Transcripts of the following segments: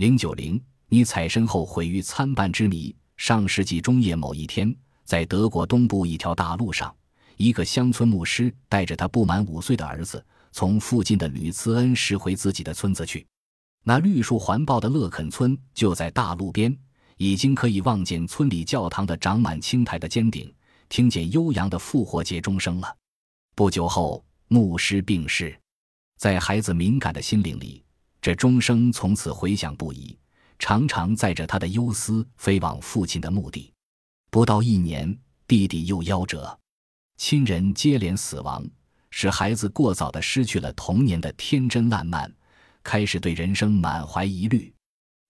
零九零，你采身后毁誉参半之谜。上世纪中叶某一天，在德国东部一条大路上，一个乡村牧师带着他不满五岁的儿子，从附近的吕茨恩拾回自己的村子去。那绿树环抱的勒肯村就在大路边，已经可以望见村里教堂的长满青苔的尖顶，听见悠扬的复活节钟声了。不久后，牧师病逝，在孩子敏感的心灵里，这钟声从此回响不已。常常载着他的忧思飞往父亲的墓地。不到一年，弟弟又夭折，亲人接连死亡，使孩子过早的失去了童年的天真烂漫，开始对人生满怀疑虑。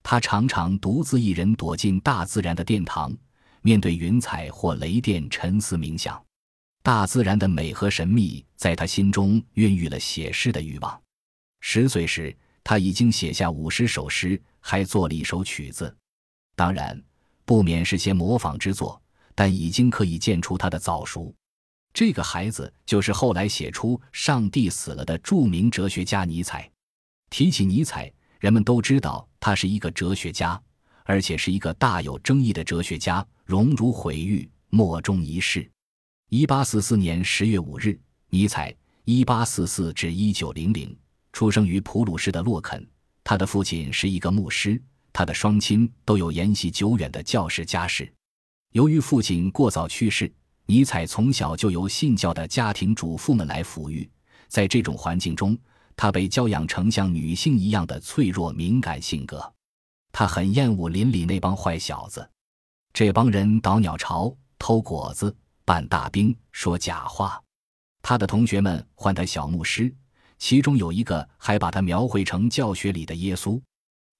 他常常独自一人躲进大自然的殿堂，面对云彩或雷电沉思冥想。大自然的美和神秘在他心中孕育了写诗的欲望。十岁时，他已经写下五十首诗。还做了一首曲子，当然不免是些模仿之作，但已经可以见出他的早熟。这个孩子就是后来写出《上帝死了》的著名哲学家尼采。提起尼采，人们都知道他是一个哲学家，而且是一个大有争议的哲学家，荣辱毁誉，莫衷一是。一八四四年十月五日，尼采（一八四四至一九零零）出生于普鲁士的洛肯。他的父亲是一个牧师，他的双亲都有沿袭久远的教士家世。由于父亲过早去世，尼采从小就由信教的家庭主妇们来抚育。在这种环境中，他被教养成像女性一样的脆弱敏感性格。他很厌恶邻里那帮坏小子，这帮人捣鸟巢、偷果子、扮大兵、说假话。他的同学们唤他小牧师。其中有一个还把他描绘成教学里的耶稣，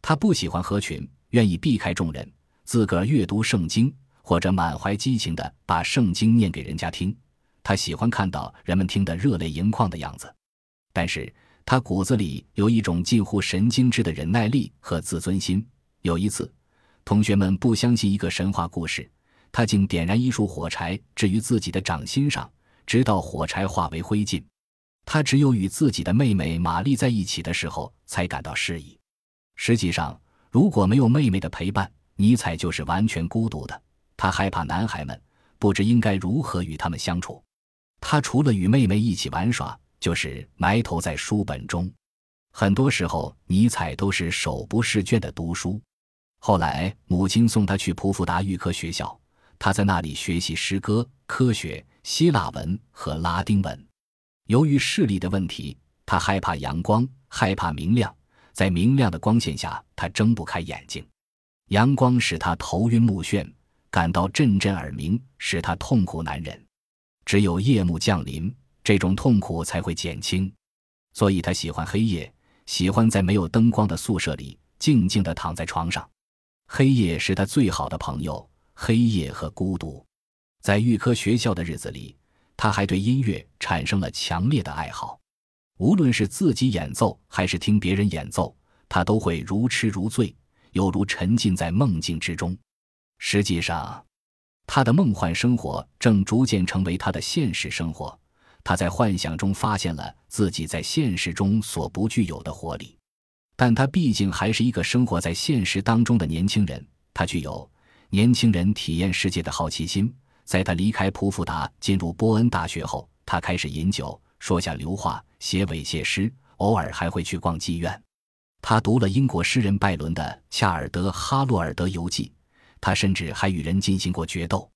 他不喜欢合群，愿意避开众人，自个儿阅读圣经，或者满怀激情地把圣经念给人家听。他喜欢看到人们听得热泪盈眶的样子，但是他骨子里有一种近乎神经质的忍耐力和自尊心。有一次，同学们不相信一个神话故事，他竟点燃一束火柴置于自己的掌心上，直到火柴化为灰烬。他只有与自己的妹妹玛丽在一起的时候才感到适宜。实际上，如果没有妹妹的陪伴，尼采就是完全孤独的。他害怕男孩们，不知应该如何与他们相处。他除了与妹妹一起玩耍，就是埋头在书本中。很多时候，尼采都是手不释卷的读书。后来，母亲送他去普福达预科学校，他在那里学习诗歌、科学、希腊文和拉丁文。由于视力的问题，他害怕阳光，害怕明亮。在明亮的光线下，他睁不开眼睛。阳光使他头晕目眩，感到阵阵耳鸣，使他痛苦难忍。只有夜幕降临，这种痛苦才会减轻。所以他喜欢黑夜，喜欢在没有灯光的宿舍里静静地躺在床上。黑夜是他最好的朋友，黑夜和孤独。在预科学校的日子里。他还对音乐产生了强烈的爱好，无论是自己演奏还是听别人演奏，他都会如痴如醉，犹如沉浸在梦境之中。实际上，他的梦幻生活正逐渐成为他的现实生活。他在幻想中发现了自己在现实中所不具有的活力，但他毕竟还是一个生活在现实当中的年轻人。他具有年轻人体验世界的好奇心。在他离开普福达进入波恩大学后，他开始饮酒，说下流话，写猥亵诗，偶尔还会去逛妓院。他读了英国诗人拜伦的《恰尔德哈洛尔德游记》，他甚至还与人进行过决斗。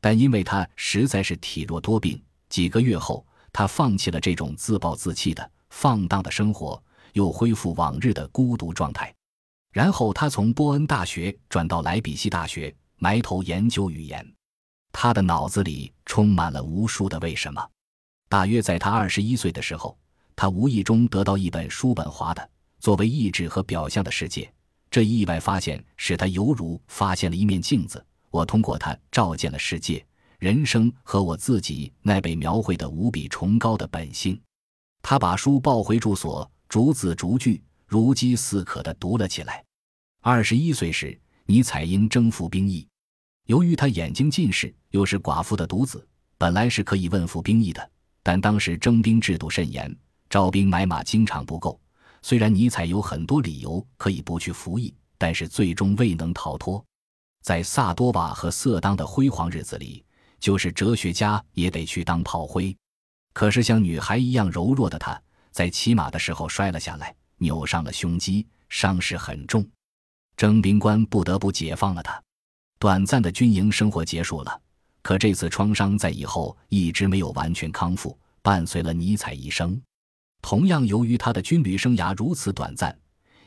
但因为他实在是体弱多病，几个月后，他放弃了这种自暴自弃的放荡的生活，又恢复往日的孤独状态。然后他从波恩大学转到莱比锡大学，埋头研究语言。他的脑子里充满了无数的为什么。大约在他二十一岁的时候，他无意中得到一本书本华的作为意志和表象的世界。这意外发现使他犹如发现了一面镜子。我通过它照见了世界、人生和我自己那被描绘的无比崇高的本性。他把书抱回住所，逐字逐句、如饥似渴地读了起来。二十一岁时，尼采因征服兵役。由于他眼睛近视，又是寡妇的独子，本来是可以问服兵役的，但当时征兵制度甚严，招兵买马经常不够。虽然尼采有很多理由可以不去服役，但是最终未能逃脱。在萨多瓦和色当的辉煌日子里，就是哲学家也得去当炮灰。可是像女孩一样柔弱的他，在骑马的时候摔了下来，扭伤了胸肌，伤势很重。征兵官不得不解放了他。短暂的军营生活结束了，可这次创伤在以后一直没有完全康复，伴随了尼采一生。同样，由于他的军旅生涯如此短暂，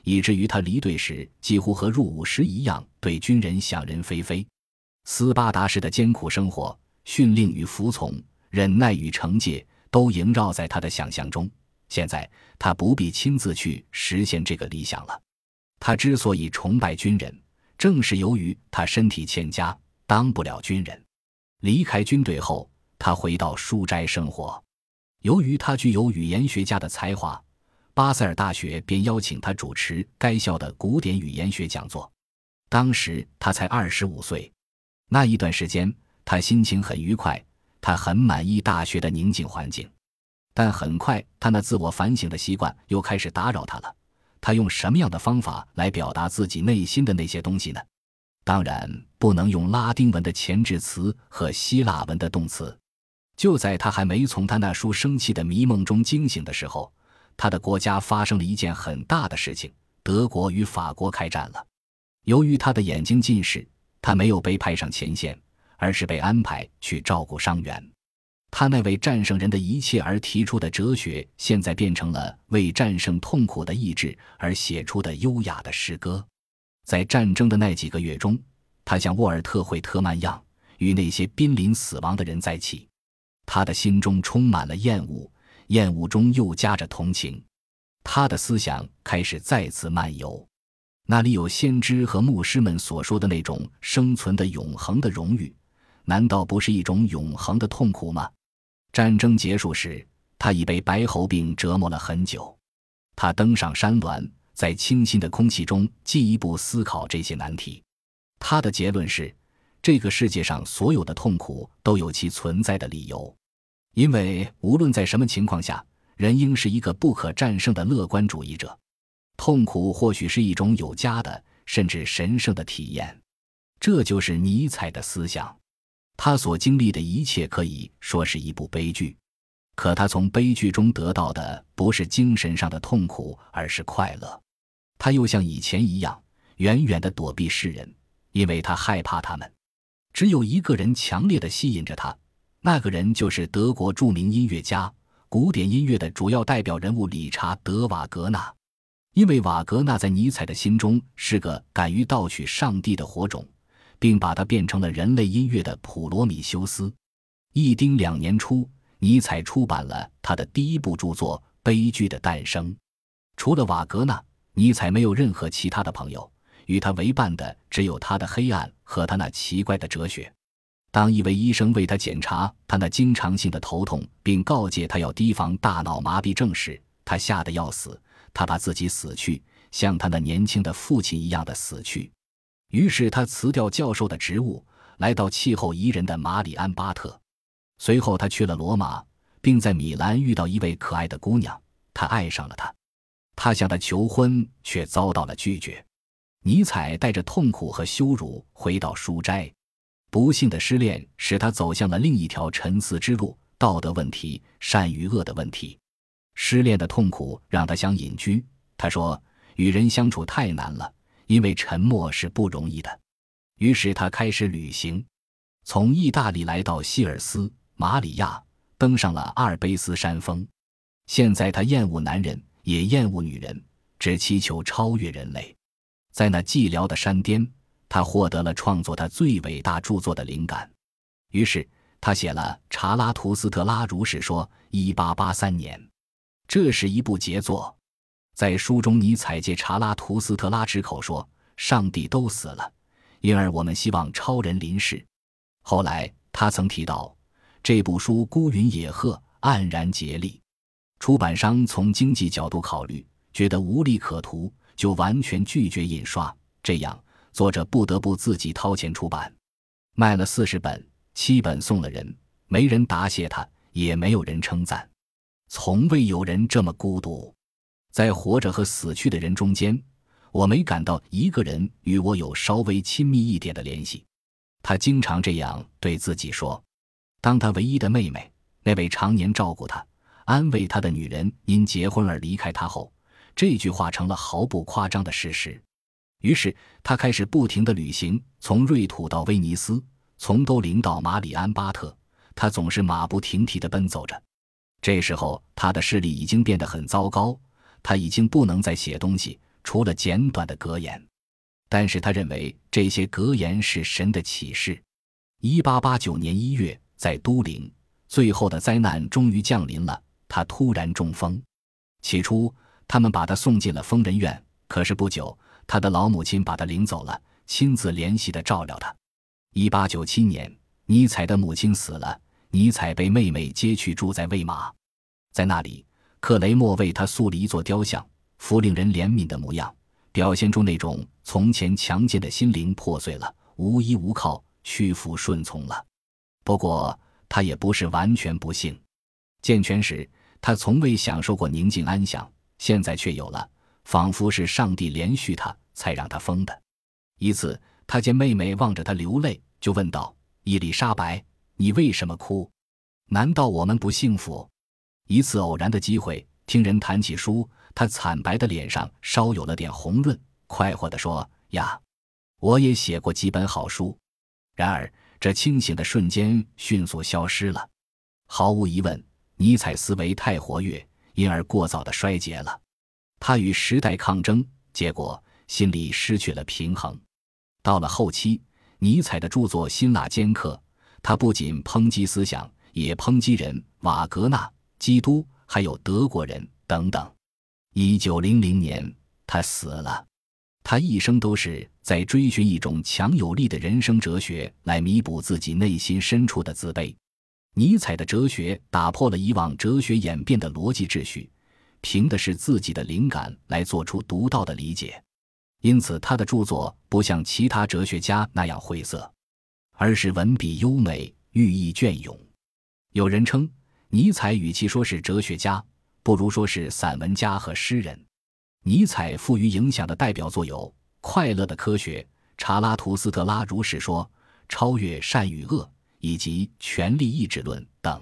以至于他离队时几乎和入伍时一样，对军人想人非非。斯巴达式的艰苦生活、训令与服从、忍耐与惩戒。都萦绕在他的想象中。现在他不必亲自去实现这个理想了。他之所以崇拜军人，正是由于他身体欠佳，当不了军人。离开军队后，他回到书斋生活。由于他具有语言学家的才华，巴塞尔大学便邀请他主持该校的古典语言学讲座。当时他才二十五岁。那一段时间，他心情很愉快。他很满意大学的宁静环境，但很快他那自我反省的习惯又开始打扰他了。他用什么样的方法来表达自己内心的那些东西呢？当然不能用拉丁文的前置词和希腊文的动词。就在他还没从他那书生气的迷梦中惊醒的时候，他的国家发生了一件很大的事情：德国与法国开战了。由于他的眼睛近视，他没有被派上前线。而是被安排去照顾伤员，他那位战胜人的一切而提出的哲学，现在变成了为战胜痛苦的意志而写出的优雅的诗歌。在战争的那几个月中，他像沃尔特·惠特曼样，与那些濒临死亡的人在一起。他的心中充满了厌恶，厌恶中又夹着同情。他的思想开始再次漫游，那里有先知和牧师们所说的那种生存的永恒的荣誉。难道不是一种永恒的痛苦吗？战争结束时，他已被白喉病折磨了很久。他登上山峦，在清新的空气中进一步思考这些难题。他的结论是：这个世界上所有的痛苦都有其存在的理由，因为无论在什么情况下，人应是一个不可战胜的乐观主义者。痛苦或许是一种有加的，甚至神圣的体验。这就是尼采的思想。他所经历的一切可以说是一部悲剧，可他从悲剧中得到的不是精神上的痛苦，而是快乐。他又像以前一样，远远地躲避世人，因为他害怕他们。只有一个人强烈地吸引着他，那个人就是德国著名音乐家、古典音乐的主要代表人物理查德·瓦格纳。因为瓦格纳在尼采的心中是个敢于盗取上帝的火种。并把它变成了人类音乐的普罗米修斯。一丁两年初，尼采出版了他的第一部著作《悲剧的诞生》。除了瓦格纳，尼采没有任何其他的朋友，与他为伴的只有他的黑暗和他那奇怪的哲学。当一位医生为他检查他那经常性的头痛，并告诫他要提防大脑麻痹症时，他吓得要死。他怕自己死去，像他那年轻的父亲一样的死去。于是他辞掉教授的职务，来到气候宜人的马里安巴特。随后他去了罗马，并在米兰遇到一位可爱的姑娘，他爱上了她。他向她求婚，却遭到了拒绝。尼采带着痛苦和羞辱回到书斋。不幸的失恋使他走向了另一条沉思之路——道德问题、善与恶的问题。失恋的痛苦让他想隐居。他说：“与人相处太难了。”因为沉默是不容易的，于是他开始旅行，从意大利来到希尔斯马里亚，登上了阿尔卑斯山峰。现在他厌恶男人，也厌恶女人，只祈求超越人类。在那寂寥的山巅，他获得了创作他最伟大著作的灵感。于是他写了《查拉图斯特拉如是说》。一八八三年，这是一部杰作。在书中，尼采借查拉图斯特拉之口说：“上帝都死了，因而我们希望超人临世。”后来他曾提到，这部书孤云野鹤，黯然竭力。出版商从经济角度考虑，觉得无利可图，就完全拒绝印刷。这样，作者不得不自己掏钱出版。卖了四十本，七本送了人，没人答谢他，也没有人称赞，从未有人这么孤独。在活着和死去的人中间，我没感到一个人与我有稍微亲密一点的联系。他经常这样对自己说。当他唯一的妹妹，那位常年照顾他、安慰他的女人因结婚而离开他后，这句话成了毫不夸张的事实。于是他开始不停的旅行，从瑞土到威尼斯，从都灵到马里安巴特，他总是马不停蹄的奔走着。这时候他的视力已经变得很糟糕，他已经不能再写东西，除了简短的格言。但是他认为这些格言是神的启示。一八八九年一月，在都灵，最后的灾难终于降临了，他突然中风。起初，他们把他送进了疯人院，可是不久。他的老母亲把他领走了，亲自联系的照料他。一八九七年，尼采的母亲死了，尼采被妹妹接去住在魏玛，在那里，克雷默为他塑了一座雕像，幅令人怜悯的模样，表现出那种从前强健的心灵破碎了，无依无靠，屈服顺从了。不过，他也不是完全不幸。健全时，他从未享受过宁静安详，现在却有了。仿佛是上帝连续他，才让他疯的。一次，他见妹妹望着他流泪，就问道：“伊丽莎白，你为什么哭？难道我们不幸福？”一次偶然的机会，听人谈起书，他惨白的脸上稍有了点红润，快活地说：“呀，我也写过几本好书。”然而，这清醒的瞬间迅速消失了。毫无疑问，尼采思维太活跃，因而过早的衰竭了。他与时代抗争，结果心里失去了平衡。到了后期，尼采的著作辛辣尖刻，他不仅抨击思想，也抨击人，瓦格纳、基督，还有德国人等等。一九零零年，他死了。他一生都是在追寻一种强有力的人生哲学，来弥补自己内心深处的自卑。尼采的哲学打破了以往哲学演变的逻辑秩序。凭的是自己的灵感来做出独到的理解，因此他的著作不像其他哲学家那样晦涩，而是文笔优美、寓意隽永。有人称尼采与其说是哲学家，不如说是散文家和诗人。尼采赋予影响的代表作有《快乐的科学》《查拉图斯特拉如是说》《超越善与恶》以及《权力意志论》等。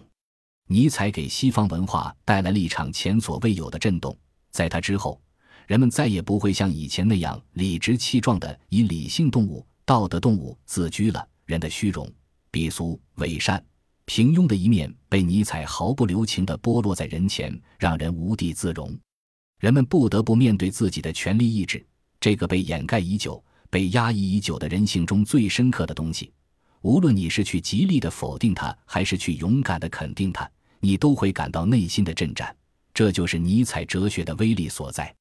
尼采给西方文化带来了一场前所未有的震动。在他之后，人们再也不会像以前那样理直气壮地以理性动物、道德动物自居了。人的虚荣、鄙俗、伪善、平庸的一面被尼采毫不留情地剥落在人前，让人无地自容。人们不得不面对自己的权力意志，这个被掩盖已久、被压抑已久的人性中最深刻的东西。无论你是去极力的否定它，还是去勇敢的肯定它，你都会感到内心的震颤。这就是尼采哲学的威力所在。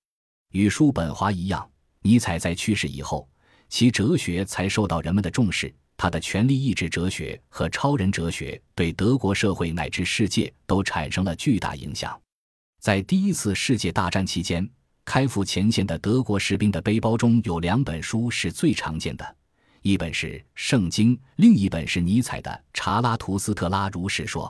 与叔本华一样，尼采在去世以后，其哲学才受到人们的重视。他的权力意志哲学和超人哲学对德国社会乃至世界都产生了巨大影响。在第一次世界大战期间，开赴前线的德国士兵的背包中有两本书是最常见的。一本是《圣经》，另一本是尼采的《查拉图斯特拉如是说》。